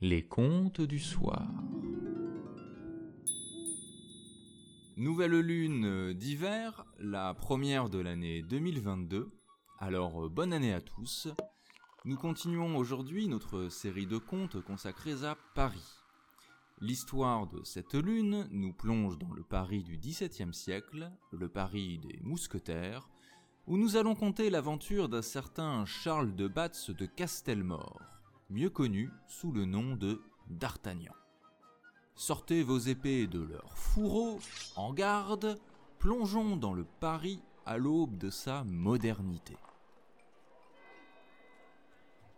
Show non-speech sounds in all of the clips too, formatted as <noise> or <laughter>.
Les contes du soir. Nouvelle lune d'hiver, la première de l'année 2022. Alors euh, bonne année à tous. Nous continuons aujourd'hui notre série de contes consacrés à Paris. L'histoire de cette lune nous plonge dans le Paris du XVIIe siècle, le Paris des mousquetaires, où nous allons conter l'aventure d'un certain Charles de Batz de Castelmore, mieux connu sous le nom de D'Artagnan. Sortez vos épées de leur fourreau, en garde, plongeons dans le Paris à l'aube de sa modernité.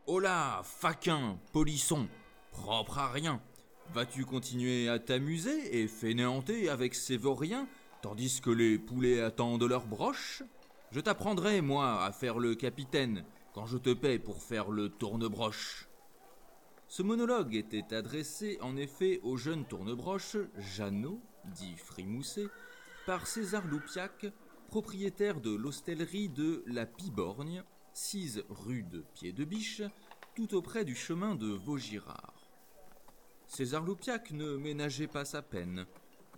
Hola, faquin, polisson, propre à rien, vas-tu continuer à t'amuser et fainéanter avec ces vauriens, tandis que les poulets attendent leur broche je t'apprendrai, moi, à faire le capitaine, quand je te paie pour faire le tournebroche. Ce monologue était adressé en effet au jeune tournebroche Jeannot, dit Frimousset, par César Loupiac, propriétaire de l'hostellerie de La Piborgne, 6 rue de Pied de Biche, tout auprès du chemin de Vaugirard. César Loupiac ne ménageait pas sa peine.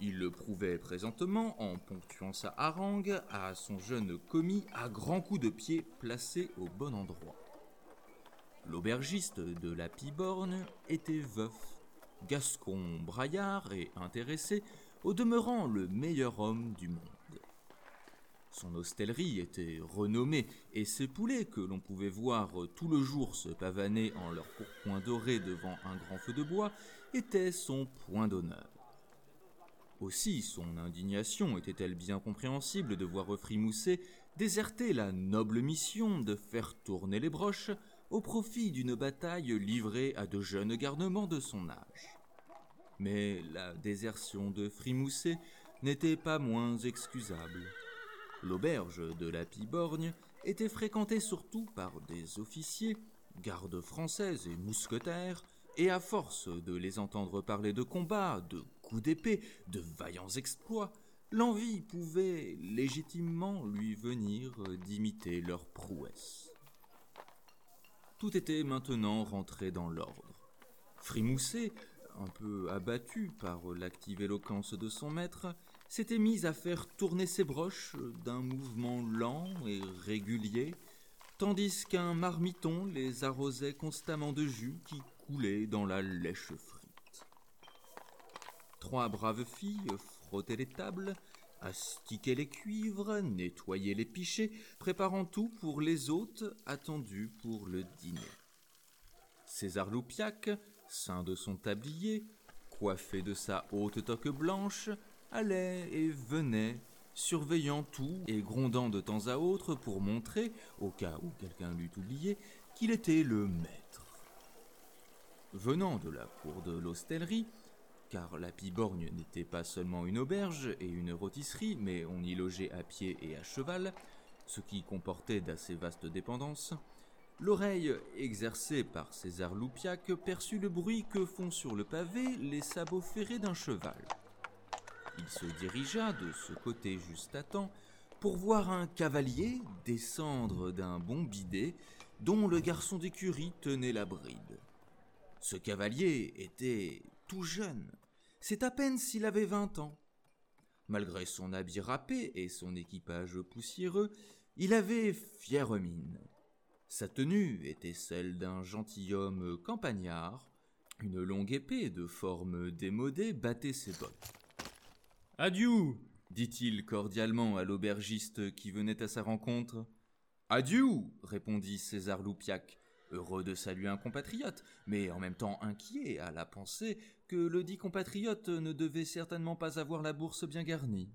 Il le prouvait présentement en ponctuant sa harangue à son jeune commis à grands coups de pied placés au bon endroit. L'aubergiste de la Piborne était veuf, gascon braillard et intéressé, au demeurant le meilleur homme du monde. Son hostellerie était renommée, et ses poulets, que l'on pouvait voir tout le jour se pavaner en leur pourpoint doré devant un grand feu de bois, étaient son point d'honneur. Aussi son indignation était-elle bien compréhensible de voir Frimoussé déserter la noble mission de faire tourner les broches au profit d'une bataille livrée à de jeunes garnements de son âge. Mais la désertion de Frimoussé n'était pas moins excusable. L'auberge de la Piborgne était fréquentée surtout par des officiers, gardes françaises et mousquetaires, et à force de les entendre parler de combats, de coups d'épée, de vaillants exploits, l'envie pouvait légitimement lui venir d'imiter leurs prouesses. Tout était maintenant rentré dans l'ordre. Frimoussé, un peu abattu par l'active éloquence de son maître, s'était mis à faire tourner ses broches d'un mouvement lent et régulier, tandis qu'un marmiton les arrosait constamment de jus qui coulait dans la lèche frite. Trois braves filles frottaient les tables, astiquaient les cuivres, nettoyaient les pichets, préparant tout pour les hôtes attendus pour le dîner. César Loupiac, saint de son tablier, coiffé de sa haute toque blanche, allait et venait surveillant tout et grondant de temps à autre pour montrer, au cas où quelqu'un l'eût oublié, qu'il était le maître. Venant de la cour de l'hostellerie, car la Piborgne n'était pas seulement une auberge et une rôtisserie, mais on y logeait à pied et à cheval, ce qui comportait d'assez vastes dépendances, l'oreille exercée par César Loupiac perçut le bruit que font sur le pavé les sabots ferrés d'un cheval. Il se dirigea de ce côté juste à temps pour voir un cavalier descendre d'un bon bidet dont le garçon d'écurie tenait la bride. Ce cavalier était tout jeune, c'est à peine s'il avait vingt ans. Malgré son habit râpé et son équipage poussiéreux, il avait fière mine. Sa tenue était celle d'un gentilhomme campagnard, une longue épée de forme démodée battait ses bottes. Adieu dit-il cordialement à l'aubergiste qui venait à sa rencontre. Adieu répondit César Loupiac, heureux de saluer un compatriote, mais en même temps inquiet à la pensée que le dit compatriote ne devait certainement pas avoir la bourse bien garnie.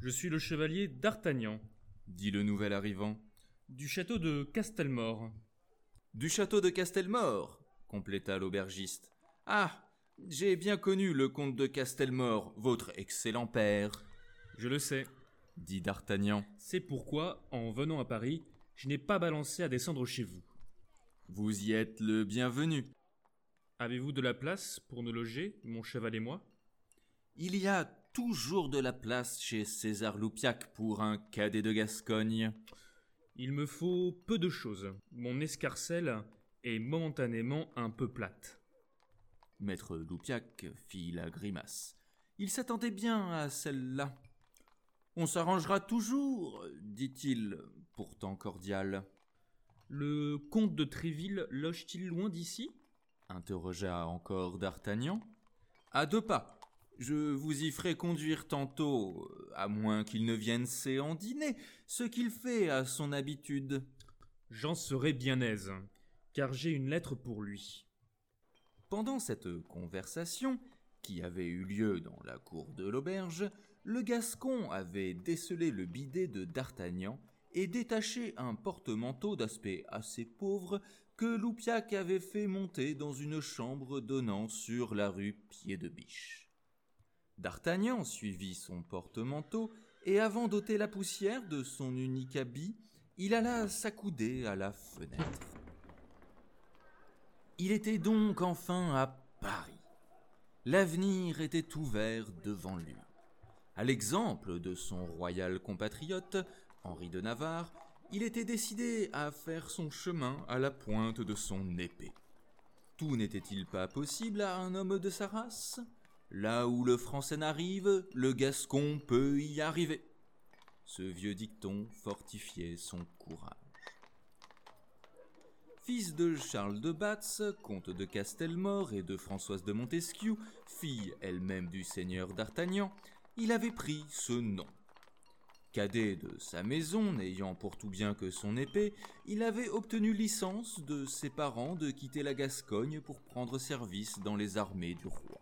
Je suis le chevalier d'Artagnan, dit le nouvel arrivant. Du château de Castelmore. Du château de Castelmore, compléta l'aubergiste. Ah. J'ai bien connu le comte de Castelmore, votre excellent père. Je le sais, dit d'Artagnan. C'est pourquoi, en venant à Paris, je n'ai pas balancé à descendre chez vous. Vous y êtes le bienvenu. Avez-vous de la place pour nous loger, mon cheval et moi? Il y a toujours de la place chez César Loupiac pour un cadet de Gascogne. Il me faut peu de choses. Mon escarcelle est momentanément un peu plate. Maître Loupiac fit la grimace. Il s'attendait bien à celle-là. On s'arrangera toujours, dit-il, pourtant cordial. Le comte de Tréville loge-t-il loin d'ici? Interrogea encore D'Artagnan. À deux pas. Je vous y ferai conduire tantôt, à moins qu'il ne vienne en dîner, ce qu'il fait à son habitude. J'en serai bien aise, car j'ai une lettre pour lui. Pendant cette conversation, qui avait eu lieu dans la cour de l'auberge, le Gascon avait décelé le bidet de D'Artagnan et détaché un porte-manteau d'aspect assez pauvre que Loupiac avait fait monter dans une chambre donnant sur la rue Pied-de-Biche. D'Artagnan suivit son porte-manteau et avant d'ôter la poussière de son unique habit, il alla s'accouder à la fenêtre. Il était donc enfin à Paris. L'avenir était ouvert devant lui. À l'exemple de son royal compatriote, Henri de Navarre, il était décidé à faire son chemin à la pointe de son épée. Tout n'était-il pas possible à un homme de sa race? Là où le français n'arrive, le gascon peut y arriver. Ce vieux dicton fortifiait son courage. Fils de Charles de Batz, comte de Castelmore et de Françoise de Montesquieu, fille elle-même du seigneur d'Artagnan, il avait pris ce nom. Cadet de sa maison, n'ayant pour tout bien que son épée, il avait obtenu licence de ses parents de quitter la Gascogne pour prendre service dans les armées du roi.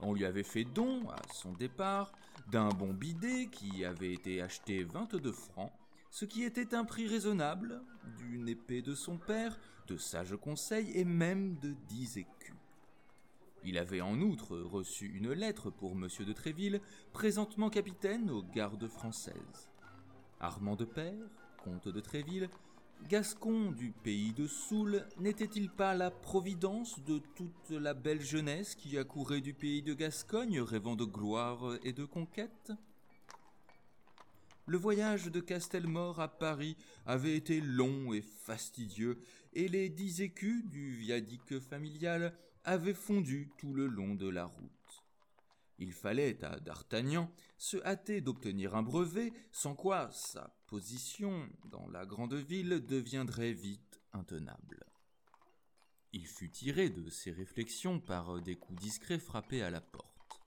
On lui avait fait don, à son départ, d'un bon bidet qui avait été acheté 22 francs, ce qui était un prix raisonnable, d'une épée de son père, de sages conseils et même de 10 écus. Il avait en outre reçu une lettre pour M. de Tréville, présentement capitaine aux gardes françaises. Armand de Père, comte de Tréville, Gascon du pays de Soule, n'était-il pas la providence de toute la belle jeunesse qui accourait du pays de Gascogne, rêvant de gloire et de conquête? Le voyage de Castelmore à Paris avait été long et fastidieux, et les dix écus du viadique familial avait fondu tout le long de la route. Il fallait à D'Artagnan se hâter d'obtenir un brevet, sans quoi sa position dans la grande ville deviendrait vite intenable. Il fut tiré de ses réflexions par des coups discrets frappés à la porte.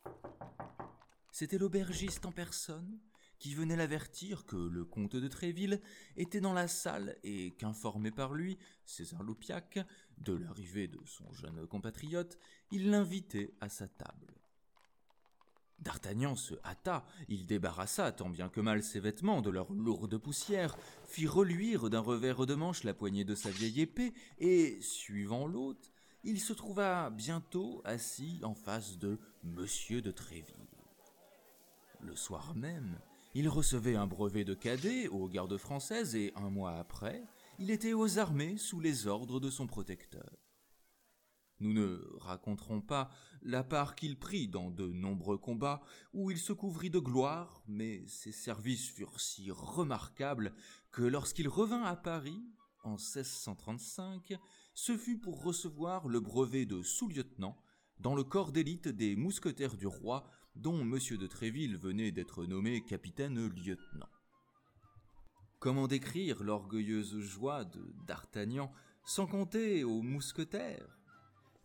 C'était l'aubergiste en personne qui venait l'avertir que le comte de Tréville était dans la salle et qu'informé par lui, César Loupiac, de l'arrivée de son jeune compatriote, il l'invitait à sa table. D'Artagnan se hâta, il débarrassa tant bien que mal ses vêtements de leur lourde poussière, fit reluire d'un revers de manche la poignée de sa vieille épée, et, suivant l'hôte, il se trouva bientôt assis en face de Monsieur de Tréville. Le soir même, il recevait un brevet de cadet aux gardes françaises et un mois après, il était aux armées sous les ordres de son protecteur. Nous ne raconterons pas la part qu'il prit dans de nombreux combats où il se couvrit de gloire, mais ses services furent si remarquables que lorsqu'il revint à Paris, en 1635, ce fut pour recevoir le brevet de sous-lieutenant dans le corps d'élite des mousquetaires du roi dont M. de Tréville venait d'être nommé capitaine-lieutenant. Comment décrire l'orgueilleuse joie de d'Artagnan sans compter aux mousquetaires?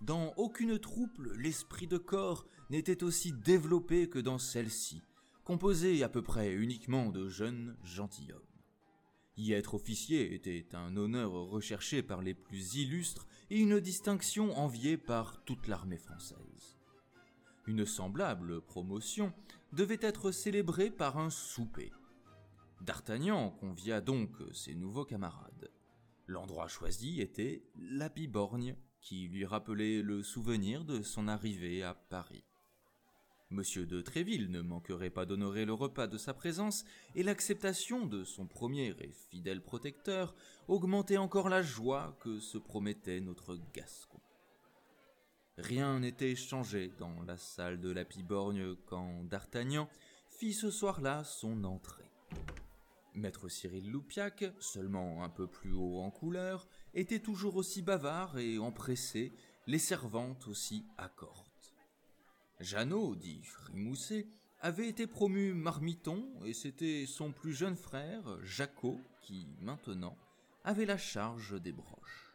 Dans aucune troupe l'esprit de corps n'était aussi développé que dans celle-ci, composée à peu près uniquement de jeunes gentilshommes. Y être officier était un honneur recherché par les plus illustres et une distinction enviée par toute l'armée française. Une semblable promotion devait être célébrée par un souper. D'Artagnan convia donc ses nouveaux camarades. L'endroit choisi était la Biborgne, qui lui rappelait le souvenir de son arrivée à Paris. Monsieur de Tréville ne manquerait pas d'honorer le repas de sa présence, et l'acceptation de son premier et fidèle protecteur augmentait encore la joie que se promettait notre Gascon. Rien n'était changé dans la salle de la Piborgne quand D'Artagnan fit ce soir-là son entrée. Maître Cyril Loupiac, seulement un peu plus haut en couleur, était toujours aussi bavard et empressé, les servantes aussi accortes. Jeannot, dit Frimousset, avait été promu marmiton et c'était son plus jeune frère, Jacot, qui, maintenant, avait la charge des broches.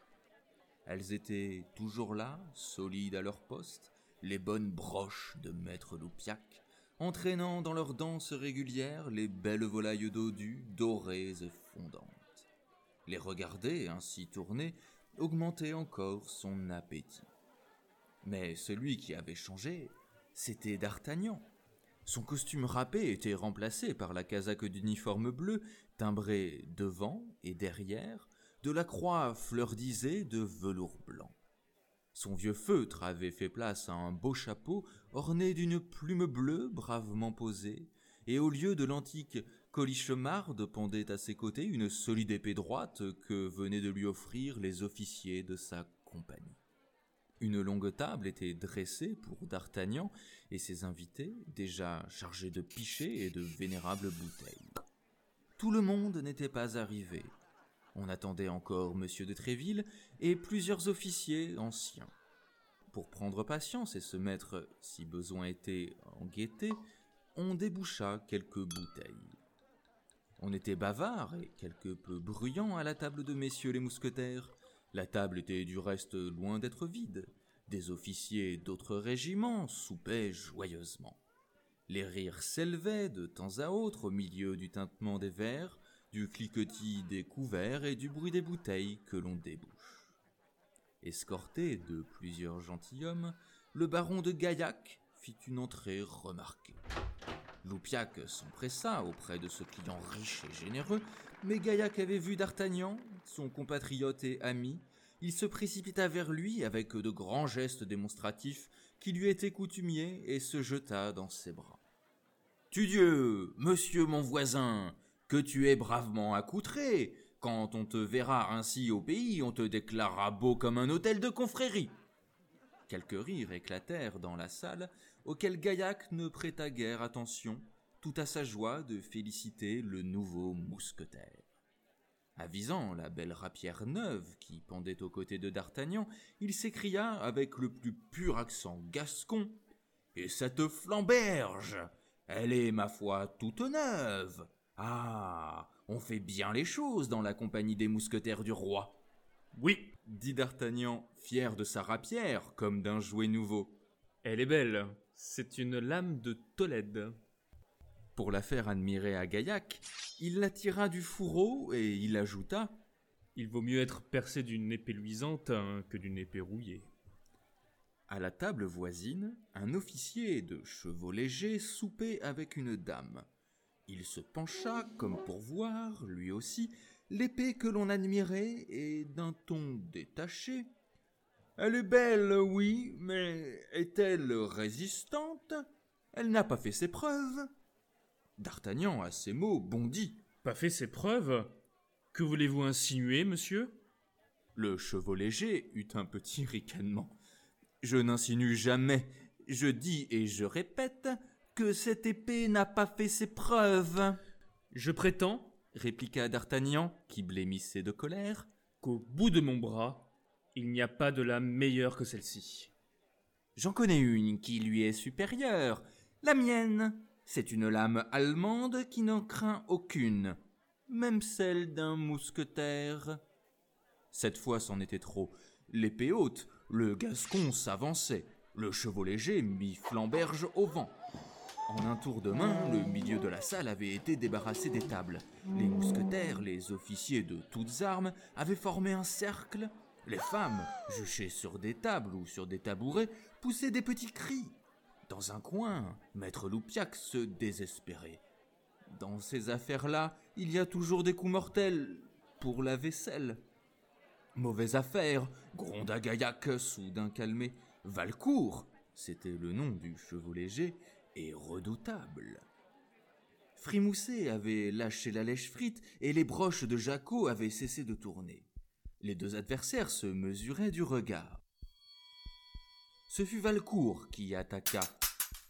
Elles étaient toujours là, solides à leur poste, les bonnes broches de maître Loupiac, entraînant dans leur danse régulière les belles volailles dodues, dorées et fondantes. Les regarder ainsi tourner augmentait encore son appétit. Mais celui qui avait changé, c'était D'Artagnan. Son costume râpé était remplacé par la casaque d'uniforme bleu, timbrée devant et derrière, de la croix fleurdisée de velours blanc. Son vieux feutre avait fait place à un beau chapeau orné d'une plume bleue bravement posée, et au lieu de l'antique colichemarde pendait à ses côtés une solide épée droite que venaient de lui offrir les officiers de sa compagnie. Une longue table était dressée pour D'Artagnan et ses invités, déjà chargés de pichets et de vénérables bouteilles. Tout le monde n'était pas arrivé, on attendait encore Monsieur de Tréville et plusieurs officiers anciens. Pour prendre patience et se mettre, si besoin était, en gaieté, on déboucha quelques bouteilles. On était bavard et quelque peu bruyant à la table de messieurs les mousquetaires. La table était du reste loin d'être vide. Des officiers d'autres régiments soupaient joyeusement. Les rires s'élevaient de temps à autre au milieu du tintement des verres, du cliquetis des couverts et du bruit des bouteilles que l'on débouche. Escorté de plusieurs gentilshommes, le baron de Gaillac fit une entrée remarquée. Loupiac s'empressa auprès de ce client riche et généreux, mais Gaillac avait vu D'Artagnan, son compatriote et ami. Il se précipita vers lui avec de grands gestes démonstratifs qui lui étaient coutumiers et se jeta dans ses bras. Tudieu, monsieur mon voisin, que tu es bravement accoutré. Quand on te verra ainsi au pays, on te déclarera beau comme un hôtel de confrérie. Quelques rires éclatèrent dans la salle, auxquels Gaillac ne prêta guère attention, tout à sa joie de féliciter le nouveau mousquetaire. Avisant la belle rapière neuve qui pendait aux côtés de D'Artagnan, il s'écria avec le plus pur accent gascon. Et cette flamberge. Elle est, ma foi, toute neuve. Ah. On fait bien les choses dans la compagnie des mousquetaires du roi. Oui, dit D'Artagnan, fier de sa rapière comme d'un jouet nouveau. Elle est belle. C'est une lame de Tolède. Pour la faire admirer à Gaillac, il la tira du fourreau et il ajouta Il vaut mieux être percé d'une épée luisante hein, que d'une épée rouillée. À la table voisine, un officier de chevaux légers soupait avec une dame. Il se pencha, comme pour voir, lui aussi, l'épée que l'on admirait, et d'un ton détaché. Elle est belle, oui, mais est-elle résistante? Elle n'a pas fait ses preuves. D'Artagnan, à ces mots, bondit. Pas fait ses preuves? Que voulez-vous insinuer, monsieur? Le chevau léger eut un petit ricanement. Je n'insinue jamais. Je dis et je répète que cette épée n'a pas fait ses preuves. Je prétends, répliqua D'Artagnan, qui blêmissait de colère, qu'au bout de mon bras, il n'y a pas de lame meilleure que celle-ci. J'en connais une qui lui est supérieure, la mienne. C'est une lame allemande qui n'en craint aucune, même celle d'un mousquetaire. Cette fois c'en était trop. L'épée haute, le gascon s'avançait, le chevau léger mit flamberge au vent. En un tour de main, le milieu de la salle avait été débarrassé des tables. Les mousquetaires, les officiers de toutes armes, avaient formé un cercle. Les femmes, juchées sur des tables ou sur des tabourets, poussaient des petits cris. Dans un coin, maître Loupiac se désespérait. Dans ces affaires-là, il y a toujours des coups mortels pour la vaisselle. Mauvaise affaire, gronda Gaillac, soudain calmé. Valcourt, c'était le nom du chevau léger, et redoutable. Frimousset avait lâché la lèche frite et les broches de Jacot avaient cessé de tourner. Les deux adversaires se mesuraient du regard. Ce fut Valcourt qui attaqua.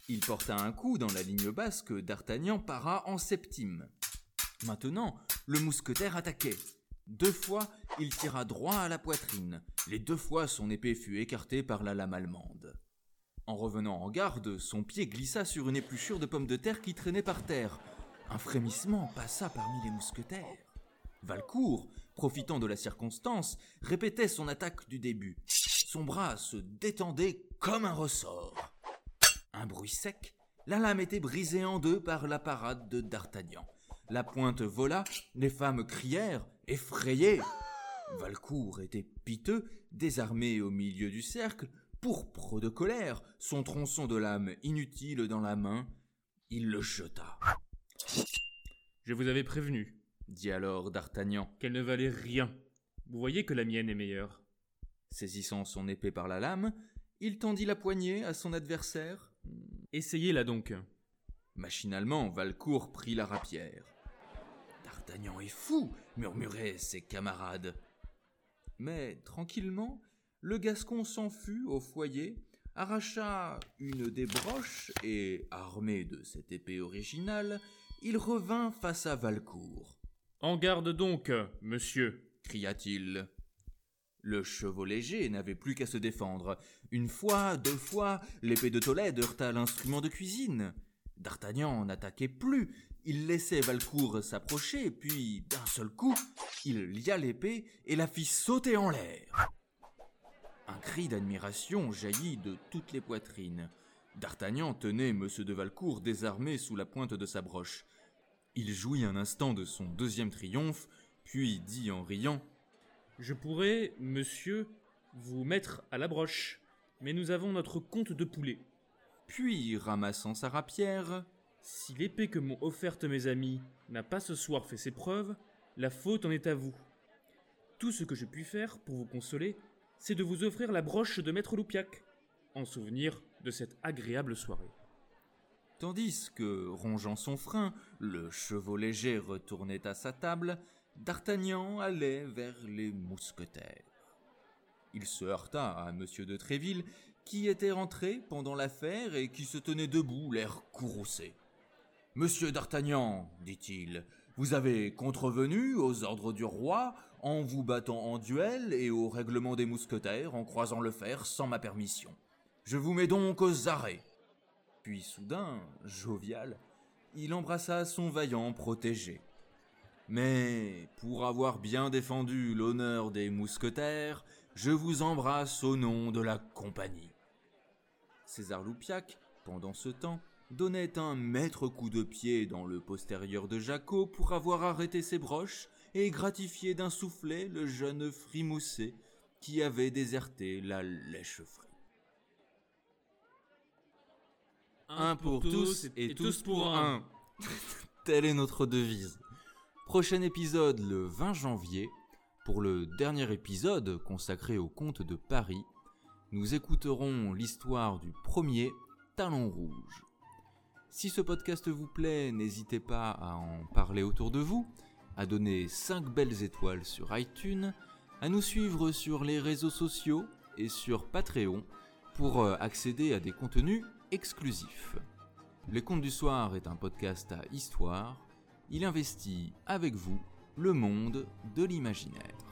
Il porta un coup dans la ligne basse que D'Artagnan para en septime. Maintenant, le mousquetaire attaquait. Deux fois, il tira droit à la poitrine. Les deux fois son épée fut écartée par la lame allemande. En revenant en garde, son pied glissa sur une épluchure de pommes de terre qui traînait par terre. Un frémissement passa parmi les mousquetaires. Valcourt, profitant de la circonstance, répétait son attaque du début. Son bras se détendait comme un ressort. Un bruit sec, la lame était brisée en deux par la parade de D'Artagnan. La pointe vola, les femmes crièrent, effrayées. Valcourt était piteux, désarmé au milieu du cercle, pourpre de colère, son tronçon de lame inutile dans la main, il le jeta. Je vous avais prévenu, dit alors D'Artagnan, qu'elle ne valait rien. Vous voyez que la mienne est meilleure. Saisissant son épée par la lame, il tendit la poignée à son adversaire. Essayez-la donc. Machinalement, Valcourt prit la rapière. D'Artagnan est fou, murmuraient ses camarades. Mais tranquillement, le Gascon s'en fut au foyer, arracha une des broches et, armé de cette épée originale, il revint face à Valcourt. En garde donc, monsieur, cria-t-il. Le chevau léger n'avait plus qu'à se défendre. Une fois, deux fois, l'épée de Tolède heurta l'instrument de cuisine. D'Artagnan n'attaquait plus. Il laissait Valcourt s'approcher, puis, d'un seul coup, il lia l'épée et la fit sauter en l'air. Un cri d'admiration jaillit de toutes les poitrines. D'Artagnan tenait M. de Valcourt désarmé sous la pointe de sa broche. Il jouit un instant de son deuxième triomphe, puis dit en riant Je pourrais, monsieur, vous mettre à la broche, mais nous avons notre compte de poulet. Puis, ramassant sa rapière, Si l'épée que m'ont offerte mes amis n'a pas ce soir fait ses preuves, la faute en est à vous. Tout ce que je puis faire pour vous consoler, c'est de vous offrir la broche de Maître Loupiac, en souvenir de cette agréable soirée. Tandis que, rongeant son frein, le chevau léger retournait à sa table, D'Artagnan allait vers les mousquetaires. Il se heurta à M. de Tréville, qui était rentré pendant l'affaire et qui se tenait debout, l'air courroucé. Monsieur d'Artagnan, dit-il, vous avez contrevenu aux ordres du roi en vous battant en duel et au règlement des mousquetaires en croisant le fer sans ma permission. Je vous mets donc aux arrêts. Puis soudain, jovial, il embrassa son vaillant protégé. Mais pour avoir bien défendu l'honneur des mousquetaires, je vous embrasse au nom de la compagnie. César Loupiac, pendant ce temps, donnait un maître coup de pied dans le postérieur de Jacot pour avoir arrêté ses broches et gratifié d'un soufflet le jeune frimoussé qui avait déserté la lèche-frie. Un pour tous et tous pour un. <laughs> Telle est notre devise. Prochain épisode le 20 janvier. Pour le dernier épisode consacré au comte de Paris, nous écouterons l'histoire du premier Talon Rouge. Si ce podcast vous plaît, n'hésitez pas à en parler autour de vous, à donner 5 belles étoiles sur iTunes, à nous suivre sur les réseaux sociaux et sur Patreon pour euh, accéder à des contenus exclusifs. Les Contes du Soir est un podcast à histoire. Il investit avec vous le monde de l'imaginaire.